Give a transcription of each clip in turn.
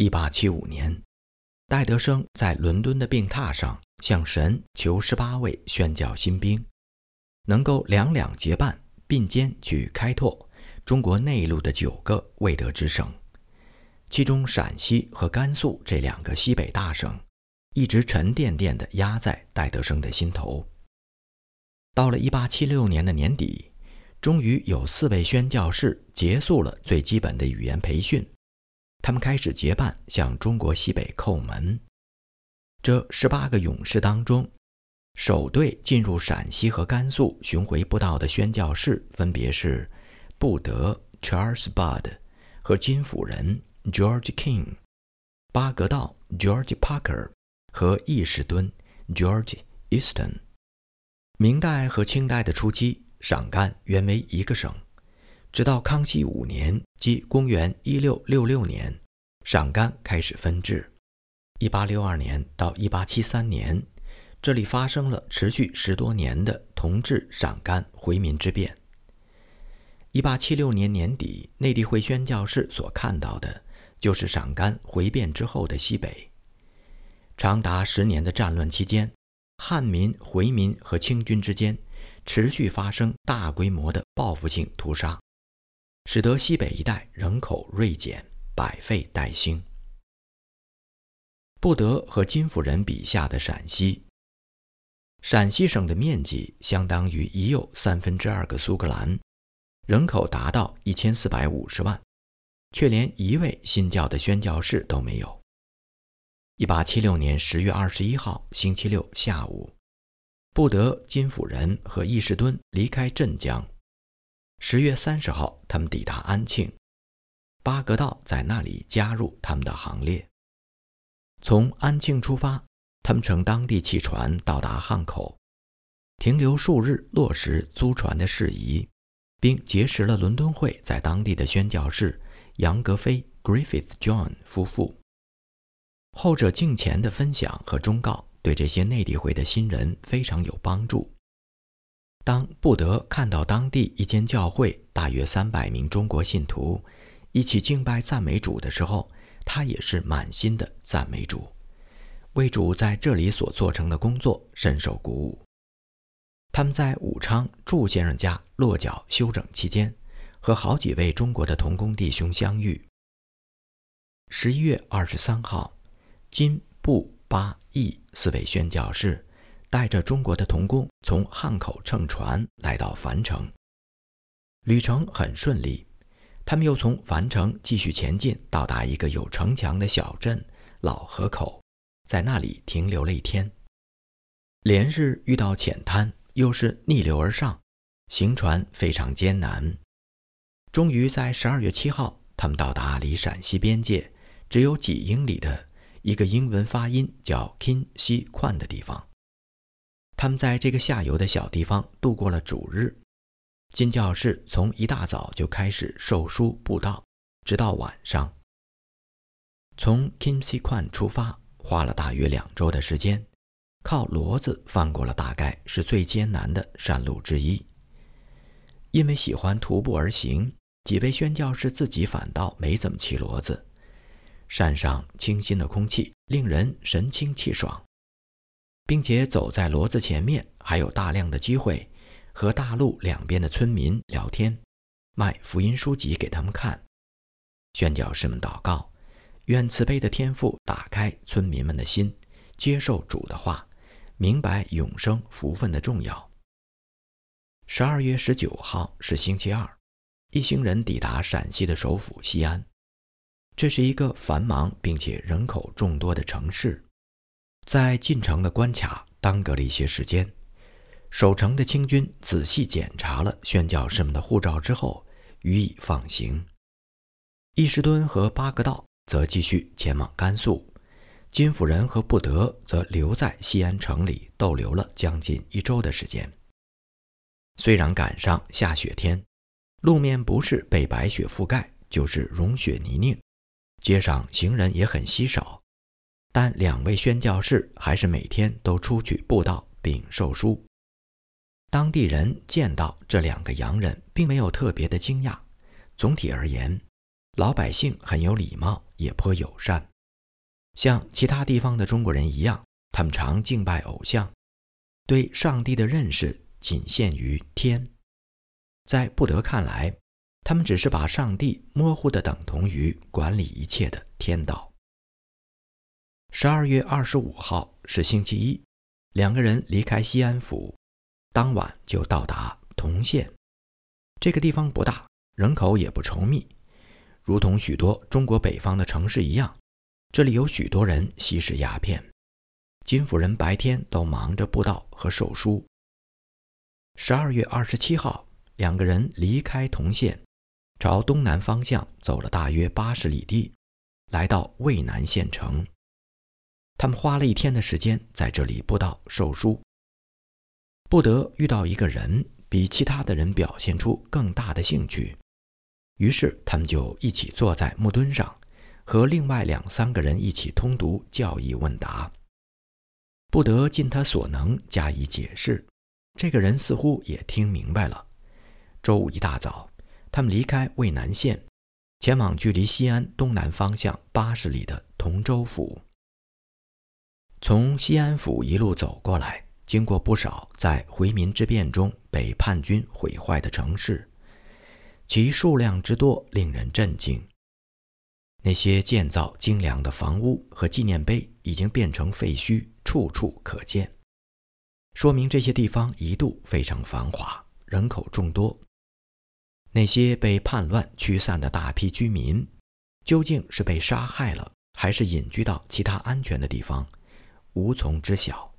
1875年，戴德生在伦敦的病榻上向神求十八位宣教新兵，能够两两结伴并肩去开拓中国内陆的九个未得之省，其中陕西和甘肃这两个西北大省，一直沉甸甸地压在戴德生的心头。到了1876年的年底。终于有四位宣教士结束了最基本的语言培训，他们开始结伴向中国西北叩门。这十八个勇士当中，首队进入陕西和甘肃巡回布道的宣教士分别是布德 （Charles Bud） 和金辅仁 （George King）、巴格道 （George Parker） 和易士敦 （George Easton）。明代和清代的初期。陕甘原为一个省，直到康熙五年，即公元一六六六年，陕甘开始分治。一八六二年到一八七三年，这里发生了持续十多年的同治陕甘回民之变。一八七六年年底，内地会宣教士所看到的，就是陕甘回变之后的西北。长达十年的战乱期间，汉民、回民和清军之间。持续发生大规模的报复性屠杀，使得西北一带人口锐减，百废待兴。布德和金辅仁笔下的陕西，陕西省的面积相当于已有三分之二个苏格兰，人口达到一千四百五十万，却连一位新教的宣教士都没有。一八七六年十月二十一号星期六下午。布德、金辅仁和易士敦离开镇江。十月三十号，他们抵达安庆，巴格道在那里加入他们的行列。从安庆出发，他们乘当地汽船到达汉口，停留数日，落实租船的事宜，并结识了伦敦会在当地的宣教士杨格飞 （Griffith John） 夫妇。后者敬前的分享和忠告。对这些内地会的新人非常有帮助。当布德看到当地一间教会大约三百名中国信徒一起敬拜赞美主的时候，他也是满心的赞美主，为主在这里所做成的工作深受鼓舞。他们在武昌祝先生家落脚休整期间，和好几位中国的同工弟兄相遇。十一月二十三号，金布。八义四位宣教士带着中国的童工从汉口乘船来到樊城，旅程很顺利。他们又从樊城继续前进，到达一个有城墙的小镇老河口，在那里停留了一天。连日遇到浅滩，又是逆流而上，行船非常艰难。终于在十二月七号，他们到达离陕西边界只有几英里的。一个英文发音叫 “kin 西宽”的地方，他们在这个下游的小地方度过了主日。金教士从一大早就开始授书布道，直到晚上。从 Kim Si Kwan ”出发，花了大约两周的时间，靠骡子翻过了大概是最艰难的山路之一。因为喜欢徒步而行，几位宣教士自己反倒没怎么骑骡子。山上清新的空气令人神清气爽，并且走在骡子前面，还有大量的机会和大路两边的村民聊天，卖福音书籍给他们看。宣教士们祷告，愿慈悲的天父打开村民们的心，接受主的话，明白永生福分的重要。十二月十九号是星期二，一行人抵达陕西的首府西安。这是一个繁忙并且人口众多的城市，在进城的关卡耽搁了一些时间。守城的清军仔细检查了宣教士们的护照之后，予以放行。伊士敦和巴格道则继续前往甘肃，金辅仁和布德则留在西安城里逗留了将近一周的时间。虽然赶上下雪天，路面不是被白雪覆盖，就是融雪泥泞。街上行人也很稀少，但两位宣教士还是每天都出去布道并授书。当地人见到这两个洋人，并没有特别的惊讶。总体而言，老百姓很有礼貌，也颇友善。像其他地方的中国人一样，他们常敬拜偶像，对上帝的认识仅限于天。在布德看来，他们只是把上帝模糊的等同于管理一切的天道。十二月二十五号是星期一，两个人离开西安府，当晚就到达铜县。这个地方不大，人口也不稠密，如同许多中国北方的城市一样，这里有许多人吸食鸦片。金夫人白天都忙着布道和授书。十二月二十七号。两个人离开铜县，朝东南方向走了大约八十里地，来到渭南县城。他们花了一天的时间在这里布道授书。布德遇到一个人，比其他的人表现出更大的兴趣，于是他们就一起坐在木墩上，和另外两三个人一起通读教义问答。布德尽他所能加以解释，这个人似乎也听明白了。周五一大早，他们离开渭南县，前往距离西安东南方向八十里的同州府。从西安府一路走过来，经过不少在回民之变中被叛军毁坏的城市，其数量之多令人震惊。那些建造精良的房屋和纪念碑已经变成废墟，处处可见，说明这些地方一度非常繁华，人口众多。那些被叛乱驱散的大批居民，究竟是被杀害了，还是隐居到其他安全的地方，无从知晓。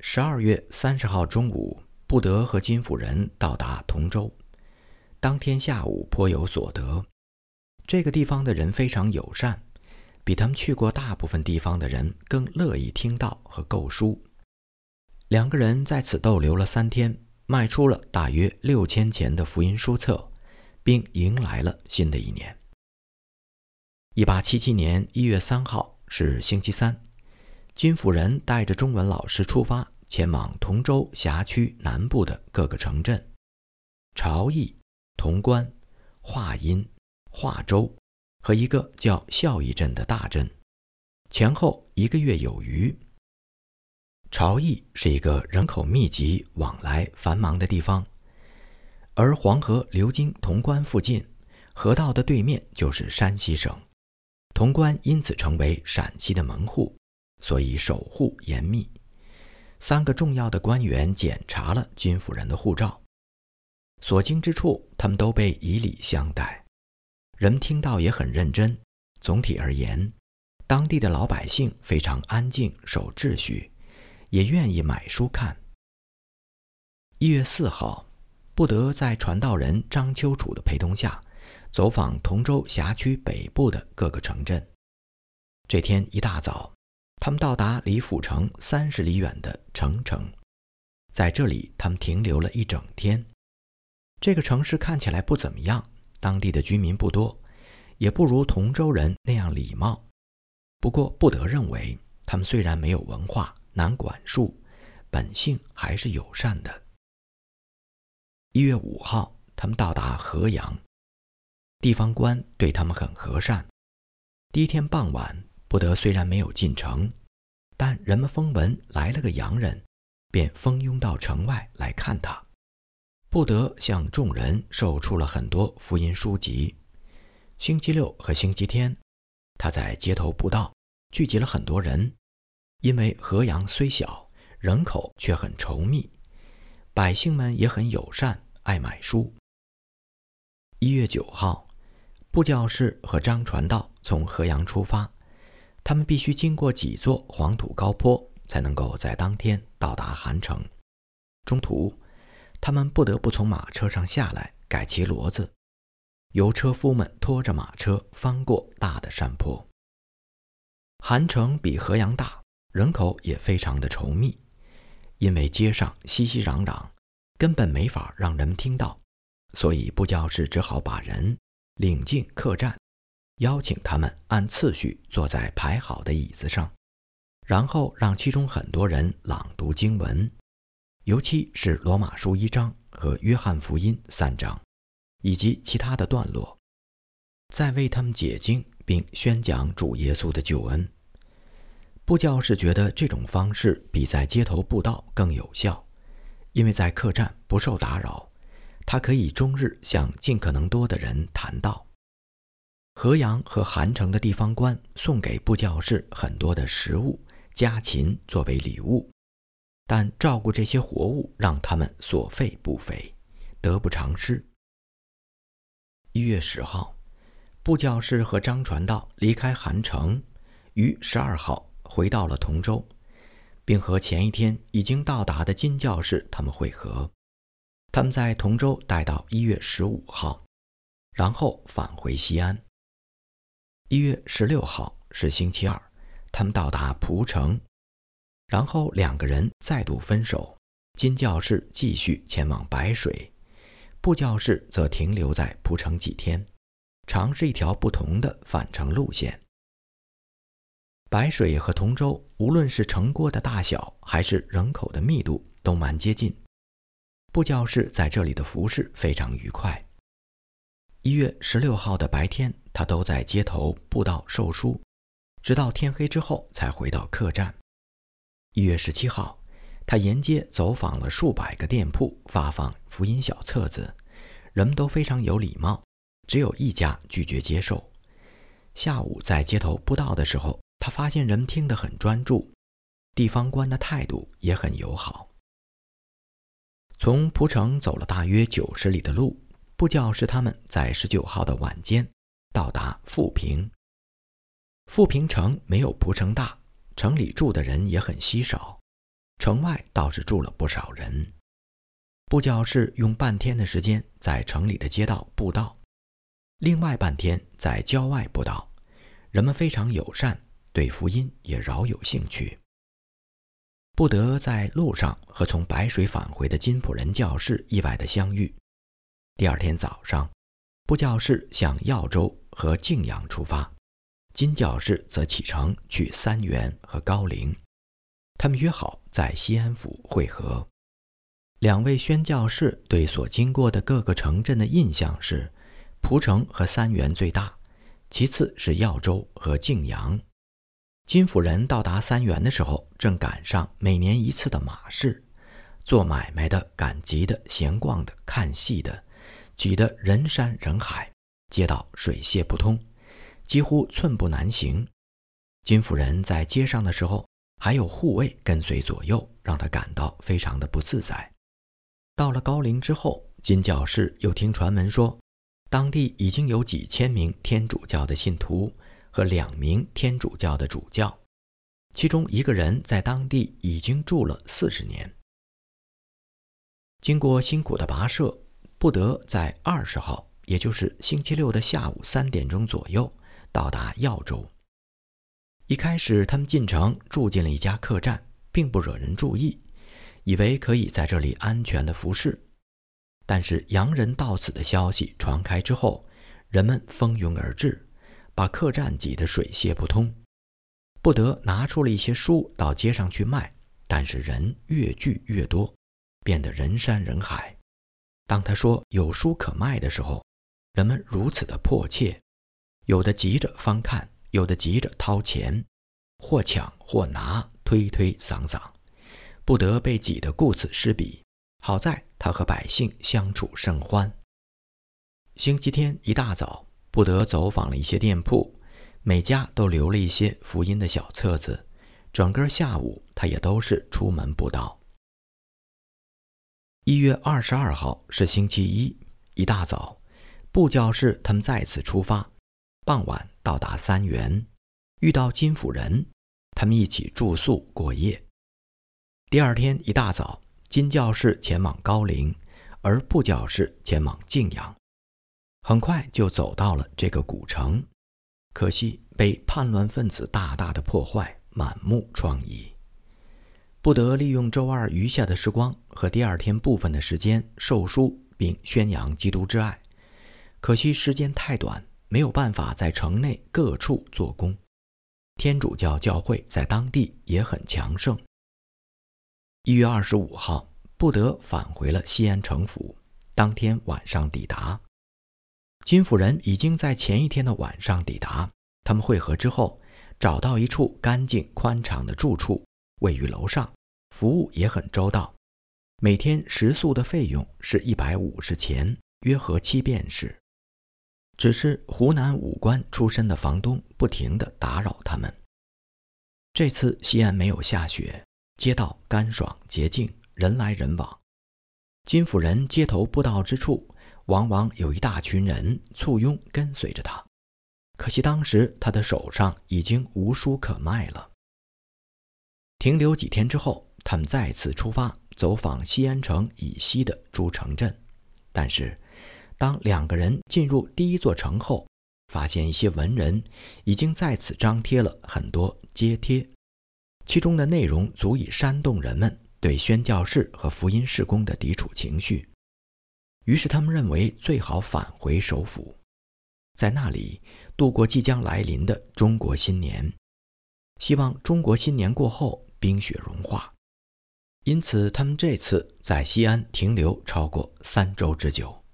十二月三十号中午，布德和金夫人到达同州。当天下午颇有所得。这个地方的人非常友善，比他们去过大部分地方的人更乐意听到和购书。两个人在此逗留了三天。卖出了大约六千钱的福音书册，并迎来了新的一年。一八七七年一月三号是星期三，金夫人带着中文老师出发，前往同州辖区南部的各个城镇：朝邑、潼关、华阴、华州和一个叫孝义镇的大镇，前后一个月有余。朝邑是一个人口密集、往来繁忙的地方，而黄河流经潼关附近，河道的对面就是山西省，潼关因此成为陕西的门户，所以守护严密。三个重要的官员检查了金夫人的护照，所经之处，他们都被以礼相待，人听到也很认真。总体而言，当地的老百姓非常安静、守秩序。也愿意买书看。一月四号，布德在传道人张秋楚的陪同下，走访同州辖区北部的各个城镇。这天一大早，他们到达离府城三十里远的澄城，在这里他们停留了一整天。这个城市看起来不怎么样，当地的居民不多，也不如同州人那样礼貌。不过，布德认为，他们虽然没有文化，难管束，本性还是友善的。一月五号，他们到达河阳，地方官对他们很和善。第一天傍晚，布德虽然没有进城，但人们风闻来了个洋人，便蜂拥到城外来看他。布德向众人售出了很多福音书籍。星期六和星期天，他在街头布道，聚集了很多人。因为河阳虽小，人口却很稠密，百姓们也很友善，爱买书。一月九号，布教士和张传道从河阳出发，他们必须经过几座黄土高坡，才能够在当天到达韩城。中途，他们不得不从马车上下来，改骑骡子，由车夫们拖着马车翻过大的山坡。韩城比河阳大。人口也非常的稠密，因为街上熙熙攘攘，根本没法让人们听到，所以布教士只好把人领进客栈，邀请他们按次序坐在排好的椅子上，然后让其中很多人朗读经文，尤其是罗马书一章和约翰福音三章，以及其他的段落。在为他们解经并宣讲主耶稣的救恩。布教士觉得这种方式比在街头布道更有效，因为在客栈不受打扰，他可以终日向尽可能多的人谈道。河阳和韩城的地方官送给布教士很多的食物、家禽作为礼物，但照顾这些活物让他们所费不菲，得不偿失。一月十号，布教士和张传道离开韩城，于十二号。回到了同州，并和前一天已经到达的金教士他们会合。他们在同州待到一月十五号，然后返回西安。一月十六号是星期二，他们到达蒲城，然后两个人再度分手。金教士继续前往白水，布教士则停留在蒲城几天，尝试一条不同的返程路线。白水和同州，无论是城郭的大小，还是人口的密度，都蛮接近。布教士在这里的服饰非常愉快。一月十六号的白天，他都在街头布道授书，直到天黑之后才回到客栈。一月十七号，他沿街走访了数百个店铺，发放福音小册子，人们都非常有礼貌，只有一家拒绝接受。下午在街头布道的时候。他发现人们听得很专注，地方官的态度也很友好。从蒲城走了大约九十里的路，布教是他们在十九号的晚间到达富平。富平城没有蒲城大，城里住的人也很稀少，城外倒是住了不少人。布教士用半天的时间在城里的街道布道，另外半天在郊外布道，人们非常友善。对福音也饶有兴趣。不得在路上和从白水返回的金浦人教士意外的相遇。第二天早上，布教士向耀州和泾阳出发，金教士则启程去三原和高陵。他们约好在西安府会合。两位宣教士对所经过的各个城镇的印象是：蒲城和三原最大，其次是耀州和泾阳。金府人到达三原的时候，正赶上每年一次的马市，做买卖的、赶集的、闲逛的、看戏的，挤得人山人海，街道水泄不通，几乎寸步难行。金夫人在街上的时候，还有护卫跟随左右，让她感到非常的不自在。到了高陵之后，金教士又听传闻说，当地已经有几千名天主教的信徒。和两名天主教的主教，其中一个人在当地已经住了四十年。经过辛苦的跋涉，布德在二十号，也就是星期六的下午三点钟左右到达耀州。一开始，他们进城住进了一家客栈，并不惹人注意，以为可以在这里安全的服侍。但是洋人到此的消息传开之后，人们蜂拥而至。把客栈挤得水泄不通，不得拿出了一些书到街上去卖，但是人越聚越多，变得人山人海。当他说有书可卖的时候，人们如此的迫切，有的急着翻看，有的急着掏钱，或抢或拿，推推搡搡，不得被挤得顾此失彼。好在他和百姓相处甚欢。星期天一大早。不得走访了一些店铺，每家都留了一些福音的小册子。整个下午，他也都是出门布道。一月二十二号是星期一，一大早，布教士他们再次出发，傍晚到达三原，遇到金府人，他们一起住宿过夜。第二天一大早，金教士前往高陵，而布教士前往泾阳。很快就走到了这个古城，可惜被叛乱分子大大的破坏，满目疮痍。不得利用周二余下的时光和第二天部分的时间授书并宣扬基督之爱，可惜时间太短，没有办法在城内各处做工。天主教教会在当地也很强盛。一月二十五号，不得返回了西安城府，当天晚上抵达。金府人已经在前一天的晚上抵达。他们会合之后，找到一处干净宽敞的住处，位于楼上，服务也很周到。每天食宿的费用是一百五十钱，约合七便士。只是湖南武官出身的房东不停地打扰他们。这次西安没有下雪，街道干爽洁净，人来人往。金府人街头步道之处，往往有一大群人簇拥跟随着他。可惜当时他的手上已经无书可卖了。停留几天之后，他们再次出发，走访西安城以西的诸城镇，但是。当两个人进入第一座城后，发现一些文人已经在此张贴了很多揭贴，其中的内容足以煽动人们对宣教士和福音事工的抵触情绪。于是他们认为最好返回首府，在那里度过即将来临的中国新年，希望中国新年过后冰雪融化。因此，他们这次在西安停留超过三周之久。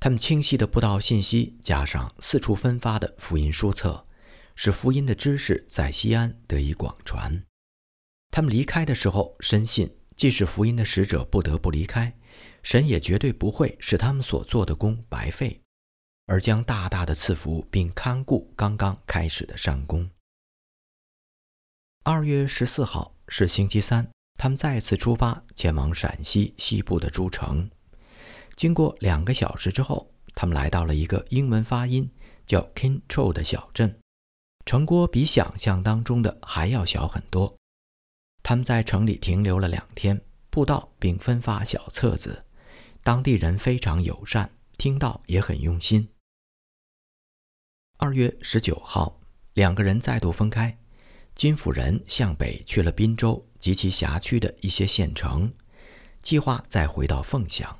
他们清晰的布道信息，加上四处分发的福音书册，使福音的知识在西安得以广传。他们离开的时候，深信即使福音的使者不得不离开，神也绝对不会使他们所做的功白费，而将大大的赐福并看顾刚刚开始的善功。二月十四号是星期三，他们再次出发前往陕西西部的诸城。经过两个小时之后，他们来到了一个英文发音叫 Kincho 的小镇。城郭比想象当中的还要小很多。他们在城里停留了两天，布道并分发小册子。当地人非常友善，听到也很用心。二月十九号，两个人再度分开。金夫人向北去了滨州及其辖区的一些县城，计划再回到凤翔。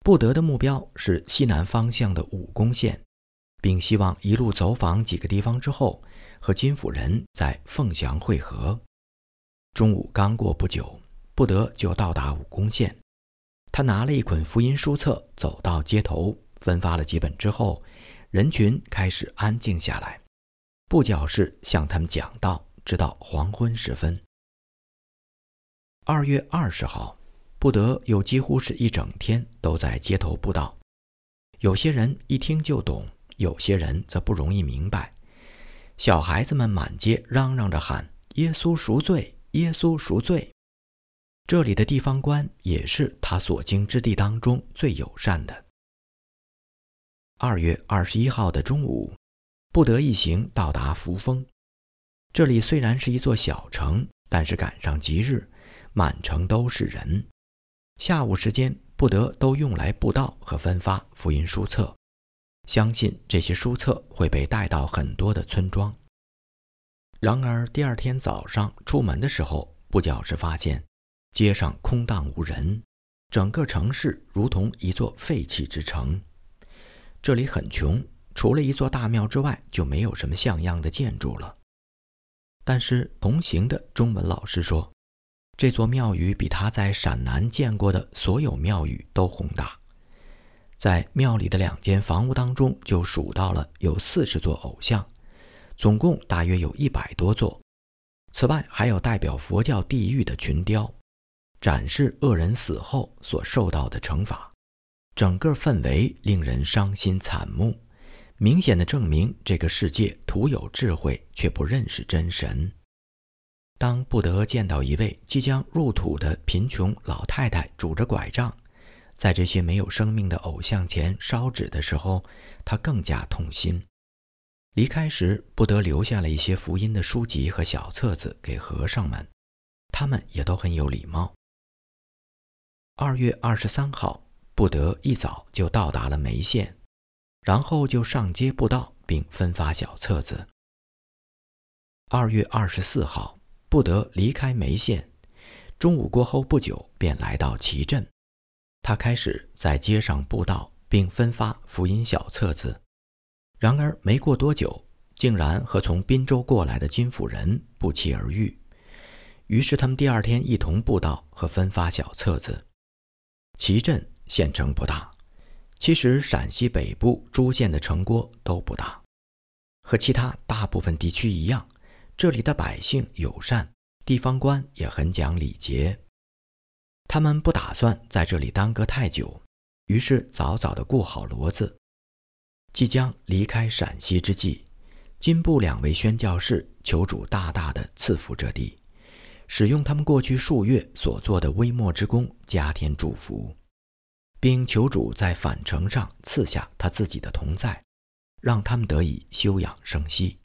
布德的目标是西南方向的武功县，并希望一路走访几个地方之后，和金府人在凤翔会合。中午刚过不久，布德就到达武功县。他拿了一捆福音书册，走到街头，分发了几本之后，人群开始安静下来。布教士向他们讲道，直到黄昏时分。二月二十号。布德又几乎是一整天都在街头布道，有些人一听就懂，有些人则不容易明白。小孩子们满街嚷嚷着喊：“耶稣赎罪，耶稣赎罪。”这里的地方官也是他所经之地当中最友善的。二月二十一号的中午，布德一行到达扶风。这里虽然是一座小城，但是赶上吉日，满城都是人。下午时间，不得都用来布道和分发福音书册。相信这些书册会被带到很多的村庄。然而第二天早上出门的时候，布教士发现街上空荡无人，整个城市如同一座废弃之城。这里很穷，除了一座大庙之外，就没有什么像样的建筑了。但是同行的中文老师说。这座庙宇比他在陕南见过的所有庙宇都宏大，在庙里的两间房屋当中就数到了有四十座偶像，总共大约有一百多座。此外，还有代表佛教地狱的群雕，展示恶人死后所受到的惩罚。整个氛围令人伤心惨目，明显的证明这个世界徒有智慧却不认识真神。当布德见到一位即将入土的贫穷老太太拄着拐杖，在这些没有生命的偶像前烧纸的时候，他更加痛心。离开时，布德留下了一些福音的书籍和小册子给和尚们，他们也都很有礼貌。二月二十三号，布德一早就到达了梅县，然后就上街布道，并分发小册子。二月二十四号。不得离开梅县。中午过后不久，便来到齐镇。他开始在街上布道，并分发福音小册子。然而没过多久，竟然和从滨州过来的金府人不期而遇。于是他们第二天一同布道和分发小册子。齐镇县城不大，其实陕西北部诸县的城郭都不大，和其他大部分地区一样，这里的百姓友善，地方官也很讲礼节。他们不打算在这里耽搁太久，于是早早地雇好骡子。即将离开陕西之际，金部两位宣教士求主大大的赐福这地，使用他们过去数月所做的微末之功，加添祝福，并求主在返程上赐下他自己的同在，让他们得以休养生息。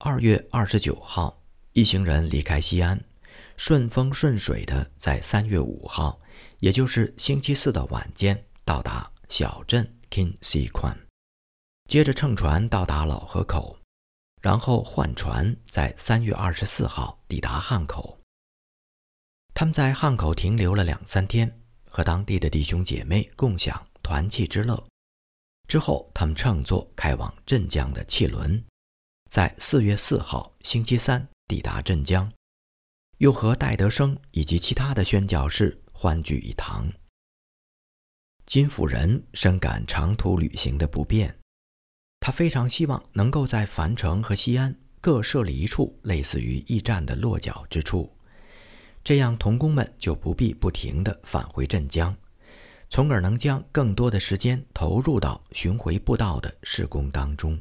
二月二十九号，一行人离开西安。顺风顺水的，在三月五号，也就是星期四的晚间，到达小镇 k i n Si Kwan，接着乘船到达老河口，然后换船，在三月二十四号抵达汉口。他们在汉口停留了两三天，和当地的弟兄姐妹共享团契之乐。之后，他们乘坐开往镇江的汽轮，在四月四号星期三抵达镇江。又和戴德生以及其他的宣教士欢聚一堂。金夫人深感长途旅行的不便，她非常希望能够在樊城和西安各设立一处类似于驿站的落脚之处，这样童工们就不必不停地返回镇江，从而能将更多的时间投入到巡回布道的事工当中。